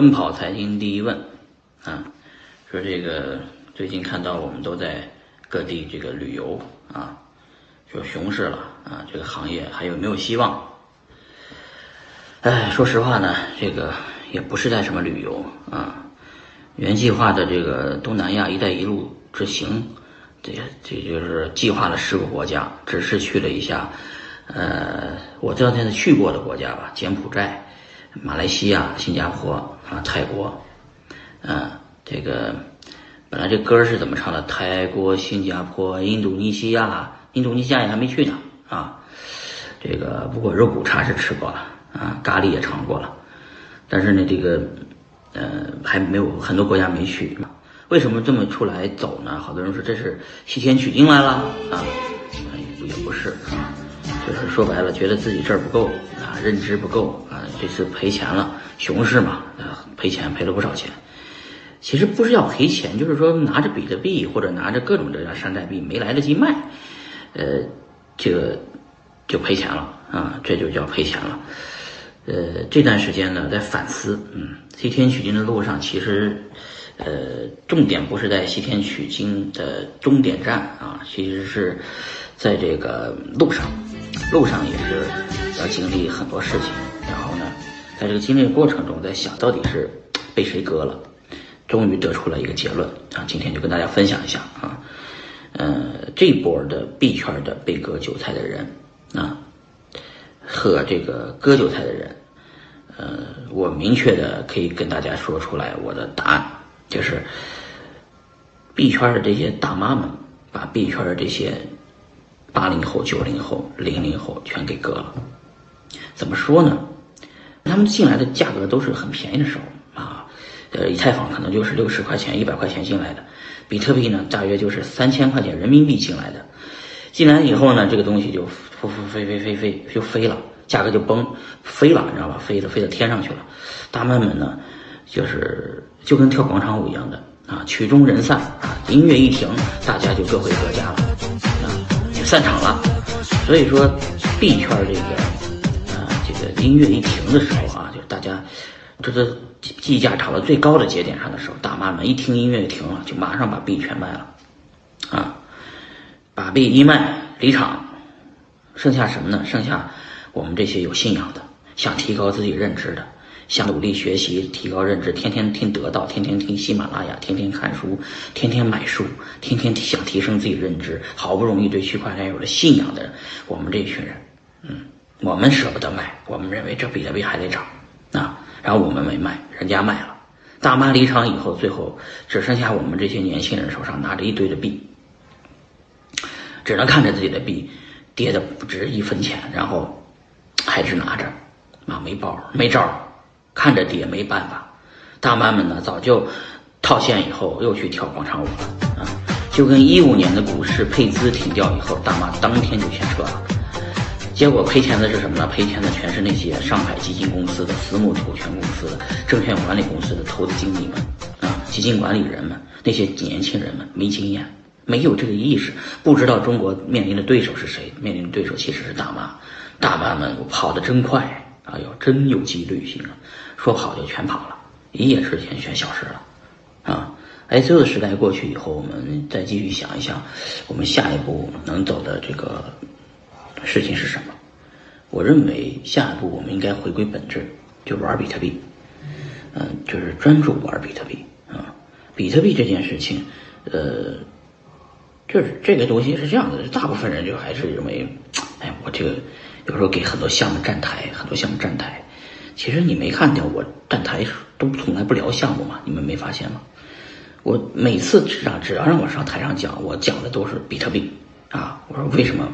奔跑财经第一问，啊，说这个最近看到我们都在各地这个旅游啊，说熊市了啊，这个行业还有没有希望？哎，说实话呢，这个也不是在什么旅游啊，原计划的这个东南亚“一带一路”之行，这这就是计划了十个国家，只是去了一下，呃，我这两天去过的国家吧，柬埔寨。马来西亚、新加坡啊，泰国，嗯，这个本来这歌是怎么唱的？泰国、新加坡、印度尼西亚，印度尼西亚也还没去呢啊。这个不过肉骨茶是吃过了啊，咖喱也尝过了，但是呢，这个呃还没有很多国家没去。为什么这么出来走呢？好多人说这是西天取经来了啊，也不是啊，就是说白了，觉得自己这儿不够啊，认知不够。这次赔钱了，熊市嘛，啊，赔钱赔了不少钱。其实不是要赔钱，就是说拿着比特币或者拿着各种的山寨币没来得及卖，呃，这个就赔钱了啊，这就叫赔钱了。呃，这段时间呢，在反思，嗯，西天取经的路上，其实，呃，重点不是在西天取经的终点站啊，其实是在这个路上，路上也是要经历很多事情。然后呢，在这个经历过程中，在想到底是被谁割了，终于得出了一个结论啊！今天就跟大家分享一下啊，呃，这波的币圈的被割韭菜的人啊，和这个割韭菜的人，呃，我明确的可以跟大家说出来我的答案，就是币圈的这些大妈们把币圈的这些八零后、九零后、零零后全给割了，怎么说呢？他们进来的价格都是很便宜的时候啊，呃，以太坊可能就是六十块钱、一百块钱进来的，比特币呢大约就是三千块钱人民币进来的。进来以后呢，这个东西就飞飞飞飞飞飞就飞了，价格就崩飞了，你知道吧？飞的飞到天上去了。大妈们呢，就是就跟跳广场舞一样的啊，曲终人散啊，音乐一停，大家就各回各家了啊，就散场了。所以说，币圈这个。音乐一停的时候啊，就大家，这这计价炒到最高的节点上的时候，大妈们一听音乐停了，就马上把币全卖了，啊，把币一卖离场，剩下什么呢？剩下我们这些有信仰的，想提高自己认知的，想努力学习提高认知，天天听得到，天天听喜马拉雅，天天看书，天天买书，天天想提升自己认知，好不容易对区块链有了信仰的我们这群人，嗯。我们舍不得卖，我们认为这比特币还得涨，啊，然后我们没卖，人家卖了。大妈离场以后，最后只剩下我们这些年轻人手上拿着一堆的币，只能看着自己的币跌的不值一分钱，然后还是拿着，啊，没包没招，看着跌没办法。大妈们呢，早就套现以后又去跳广场舞了，啊，就跟一五年的股市配资停掉以后，大妈当天就全撤了。结果赔钱的是什么呢？赔钱的全是那些上海基金公司的私募股权公司的证券管理公司的投资经理们啊，基金管理人们，那些年轻人们没经验，没有这个意识，不知道中国面临的对手是谁，面临的对手其实是大妈，大妈们跑得真快啊，哟，真有纪律性啊，说跑就全跑了，一夜之间全消失了，啊，哎，这个时代过去以后，我们再继续想一想，我们下一步能走的这个。事情是什么？我认为下一步我们应该回归本质，就玩比特币，嗯，就是专注玩比特币啊。比特币这件事情，呃，就是这个东西是这样的，大部分人就还是认为，哎，我这个有时候给很多项目站台，很多项目站台，其实你没看见我站台都从来不聊项目嘛？你们没发现吗？我每次只让只要让我上台上讲，我讲的都是比特币啊。我说为什么？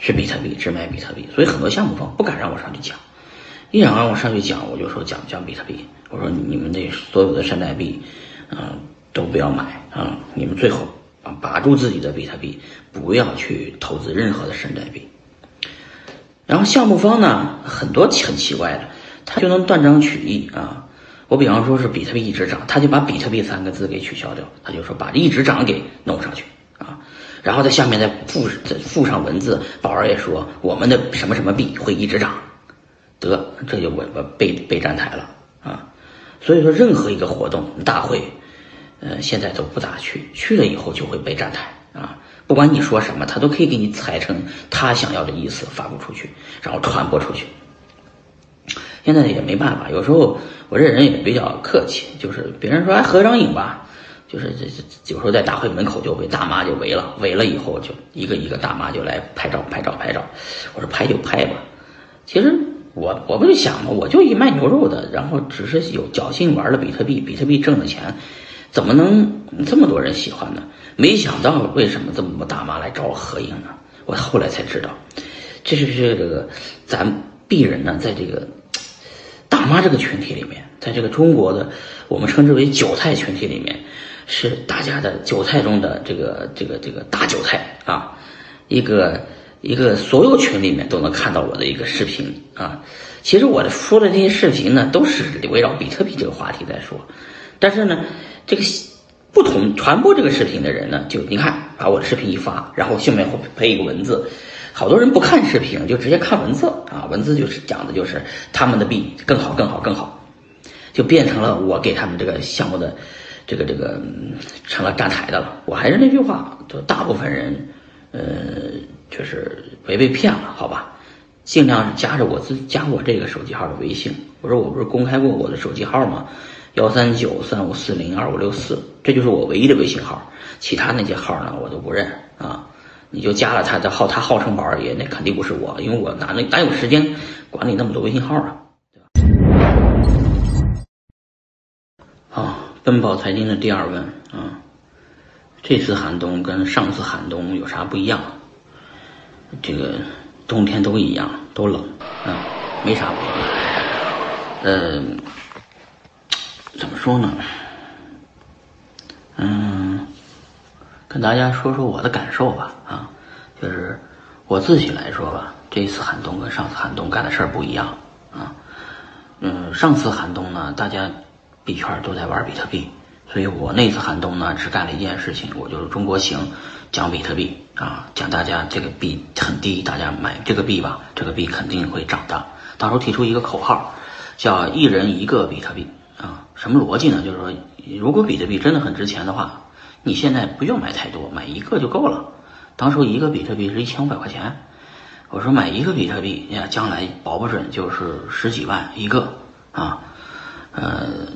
是比特币，只买比特币，所以很多项目方不敢让我上去讲。一想让我上去讲，我就说讲讲比特币。我说你们那所有的山寨币，嗯，都不要买啊！你们最好啊，把住自己的比特币，不要去投资任何的山寨币。然后项目方呢，很多很奇怪的，他就能断章取义啊。我比方说是比特币一直涨，他就把比特币三个字给取消掉，他就说把一直涨给弄上去。然后在下面再附再附上文字，宝儿也说我们的什么什么币会一直涨，得这就我我被被站台了啊！所以说任何一个活动大会，呃，现在都不咋去，去了以后就会被站台啊。不管你说什么，他都可以给你裁成他想要的意思发布出去，然后传播出去。现在也没办法，有时候我这人也比较客气，就是别人说哎合张影吧，就是这这有时候在大会门口就被大妈就围了，围了以后就一个一个大妈就来拍照拍照拍照，我说拍就拍吧。其实我我不就想嘛，我就一卖牛肉的，然后只是有侥幸玩了比特币，比特币挣的钱，怎么能这么多人喜欢呢？没想到为什么这么多大妈来找我合影呢？我后来才知道，这是这个咱鄙人呢，在这个大妈这个群体里面，在这个中国的我们称之为韭菜群体里面，是大家的韭菜中的这个这个这个大韭菜啊，一个一个所有群里面都能看到我的一个视频啊。其实我的说的这些视频呢，都是围绕比特币这个话题在说，但是呢，这个。不同传播这个视频的人呢，就你看，把我的视频一发，然后下面会配一个文字，好多人不看视频，就直接看文字啊，文字就是讲的就是他们的币更好更好更好，就变成了我给他们这个项目的这个这个成了站台的了。我还是那句话，就大部分人，呃，就是别被骗了，好吧？尽量是加着我自加我这个手机号的微信。我说我不是公开过我的手机号吗？幺三九三五四零二五六四，这就是我唯一的微信号，其他那些号呢我都不认啊！你就加了他的号，他号称宝二爷，那肯定不是我，因为我哪能哪有时间管理那么多微信号啊？奔跑财经的第二问啊，这次寒冬跟上次寒冬有啥不一样？这个冬天都一样，都冷啊，没啥不一样。嗯。怎么说呢？嗯，跟大家说说我的感受吧。啊，就是我自己来说吧，这次寒冬跟上次寒冬干的事儿不一样啊。嗯，上次寒冬呢，大家币圈都在玩比特币，所以我那次寒冬呢，只干了一件事情，我就是中国行讲比特币啊，讲大家这个币很低，大家买这个币吧，这个币肯定会涨的。到时候提出一个口号，叫一人一个比特币。啊，什么逻辑呢？就是说，如果比特币真的很值钱的话，你现在不用买太多，买一个就够了。当初一个比特币是一千五百块钱，我说买一个比特币，呀，将来保不准就是十几万一个啊。呃，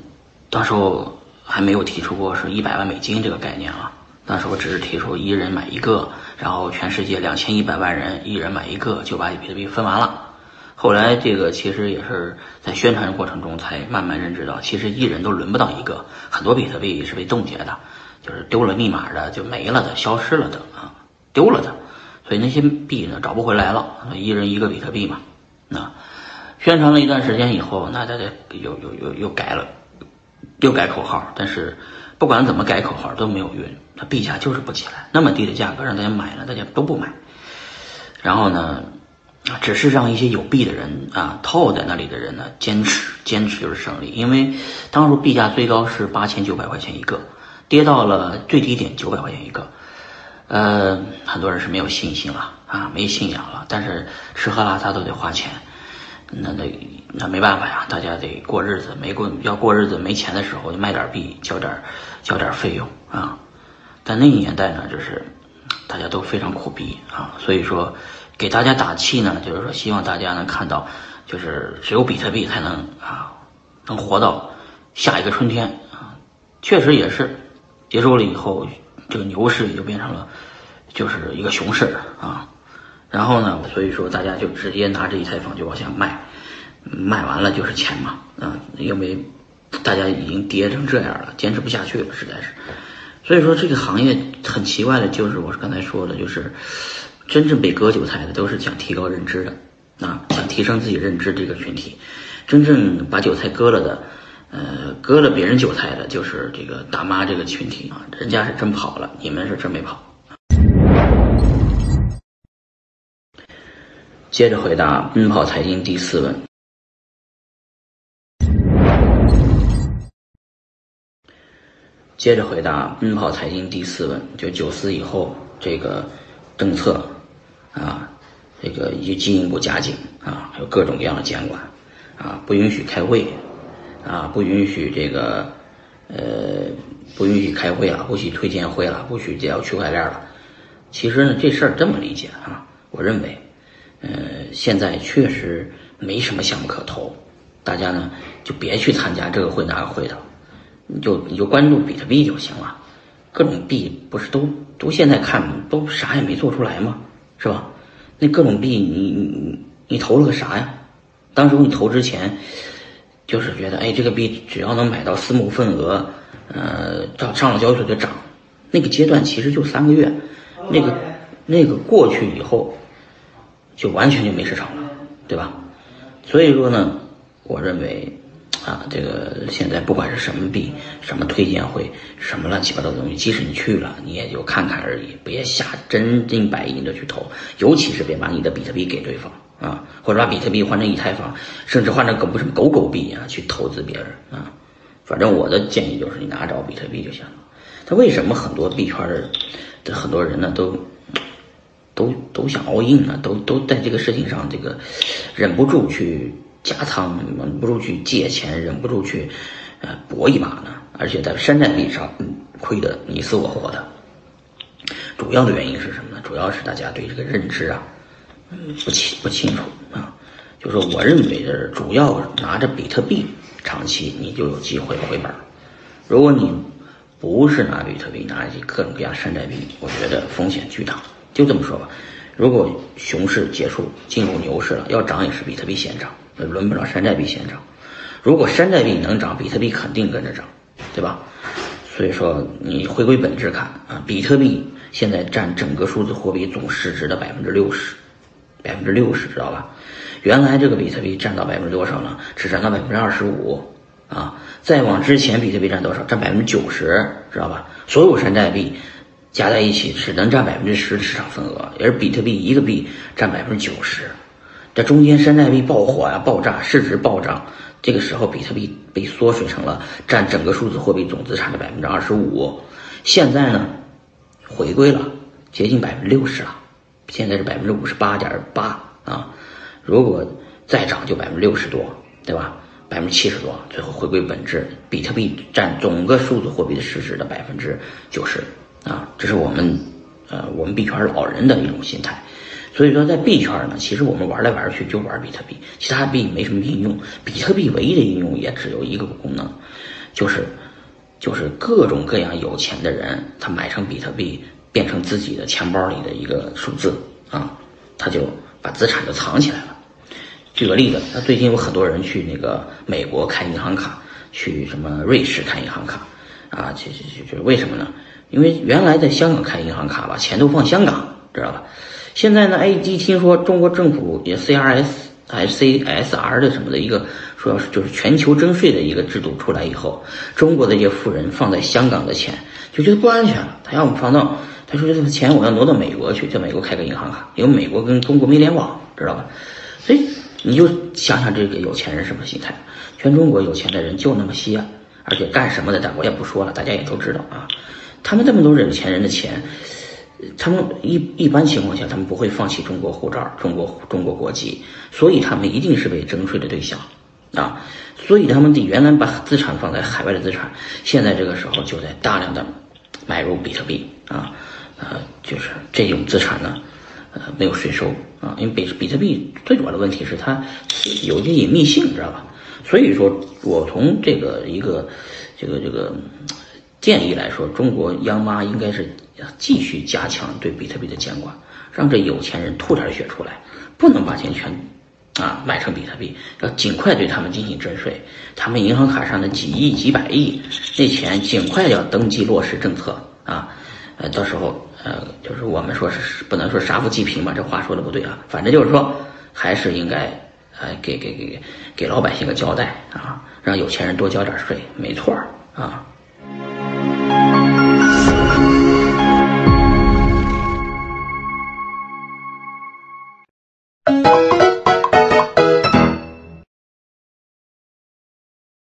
当时候还没有提出过是一百万美金这个概念啊。当时我只是提出一人买一个，然后全世界两千一百万人一人买一个，就把比特币分完了。后来这个其实也是在宣传过程中才慢慢认知到，其实一人都轮不到一个，很多比特币是被冻结的，就是丢了密码的就没了的，消失了的啊，丢了的，所以那些币呢找不回来了，一人一个比特币嘛，那宣传了一段时间以后，那大家又又又又改了，又改口号，但是不管怎么改口号都没有用，它币价就是不起来，那么低的价格让大家买了，大家都不买，然后呢？只是让一些有币的人啊，套在那里的人呢，坚持，坚持就是胜利。因为当初币价最高是八千九百块钱一个，跌到了最低点九百块钱一个，呃，很多人是没有信心了啊，没信仰了。但是吃喝拉撒都得花钱，那那那没办法呀，大家得过日子，没过要过日子没钱的时候就卖点币，交点交点费用啊。但那个年代呢，就是大家都非常苦逼啊，所以说。给大家打气呢，就是说希望大家能看到，就是只有比特币才能啊，能活到下一个春天啊。确实也是，结束了以后，这个牛市也就变成了就是一个熊市啊。然后呢，所以说大家就直接拿着一台房就往下卖，卖完了就是钱嘛啊，因为大家已经跌成这样了，坚持不下去了，实在是。所以说这个行业很奇怪的，就是我刚才说的，就是。真正被割韭菜的都是想提高认知的，啊，想提升自己认知这个群体。真正把韭菜割了的，呃，割了别人韭菜的，就是这个大妈这个群体啊。人家是真跑了，你们是真没跑。接着回答奔跑财经第四问。接着回答奔跑财经第四问，就九四以后这个政策。啊，这个以经营部加紧啊，还有各种各样的监管啊，不允许开会啊，不允许这个，呃，不允许开会了，不许推荐会了，不许叫区块链了。其实呢，这事儿这么理解啊，我认为，呃，现在确实没什么项目可投，大家呢就别去参加这个会那个会的，你就你就关注比特币就行了。各种币不是都都现在看都啥也没做出来吗？是吧？那各种币你你你投了个啥呀？当时你投之前。就是觉得，哎，这个币只要能买到私募份额，呃，上上了交易所就涨。那个阶段其实就三个月，那个那个过去以后，就完全就没市场了，对吧？所以说呢，我认为，啊，这个现在不管是什么币，什么推荐会，什么乱七八糟的东西，即使你去了，你也就看看而已，别下真金白银的去投，尤其是别把你的比特币给对方。啊，或者把比特币换成以太坊，甚至换成狗不是狗狗币啊，去投资别人啊。反正我的建议就是，你拿着比特币就行了。他为什么很多币圈的很多人呢，都都都想 all in 呢？都都在这个事情上，这个忍不住去加仓，忍不住去借钱，忍不住去呃搏一把呢？而且在山寨币上亏得你死我活的。主要的原因是什么呢？主要是大家对这个认知啊。不清不清楚啊，就是我认为的主要拿着比特币长期你就有机会回本。如果你不是拿比特币，拿一些各种各样山寨币，我觉得风险巨大。就这么说吧，如果熊市结束进入牛市了，要涨也是比特币先涨，轮不着山寨币先涨。如果山寨币能涨，比特币肯定跟着涨，对吧？所以说你回归本质看啊，比特币现在占整个数字货币总市值的百分之六十。百分之六十，知道吧？原来这个比特币占到百分之多少呢？只占到百分之二十五啊！再往之前，比特币占多少？占百分之九十，知道吧？所有山寨币加在一起只能占百分之十的市场份额，而比特币一个币占百分之九十。这中间山寨币爆火呀，爆炸，市值暴涨，这个时候比特币被缩水成了占整个数字货币总资产的百分之二十五。现在呢，回归了，接近百分之六十了。现在是百分之五十八点八啊，如果再涨就百分之六十多，对吧？百分之七十多，最后回归本质，比特币占总个数字货币的市值的百分之九十啊，这是我们呃我们币圈老人的一种心态。所以说在币圈呢，其实我们玩来玩去就玩比特币，其他币没什么应用。比特币唯一的应用也只有一个功能，就是就是各种各样有钱的人他买成比特币。变成自己的钱包里的一个数字啊，他就把资产就藏起来了。举个例子，那最近有很多人去那个美国开银行卡，去什么瑞士开银行卡啊，去去去去为什么呢？因为原来在香港开银行卡吧，钱都放香港，知道吧？现在呢，A 一听说中国政府也 CRS 还是 CSR 的什么的一个说要是就是全球征税的一个制度出来以后，中国的一些富人放在香港的钱就觉得不安全了，他要么放到。他说：“这个钱我要挪到美国去，在美国开个银行卡，因为美国跟中国没联网，知道吧？所以你就想想这个有钱人什么心态？全中国有钱的人就那么些，而且干什么的，但我也不说了，大家也都知道啊。他们这么多有钱人的钱，他们一一般情况下，他们不会放弃中国护照、中国中国国籍，所以他们一定是被征税的对象啊。所以他们得原来把资产放在海外的资产，现在这个时候就在大量的买入比特币啊。”呃，就是这种资产呢，呃，没有税收啊，因为比比特币最主要的问题是它有一些隐秘性，知道吧？所以说我从这个一个这个这个建议来说，中国央妈应该是继续加强对比特币的监管，让这有钱人吐点血出来，不能把钱全啊买成比特币，要尽快对他们进行征税，他们银行卡上的几亿几百亿那钱尽快要登记落实政策啊。呃，到时候呃，就是我们说是不能说杀富济贫嘛，这话说的不对啊。反正就是说，还是应该呃给给给给老百姓个交代啊，让有钱人多交点税，没错儿啊。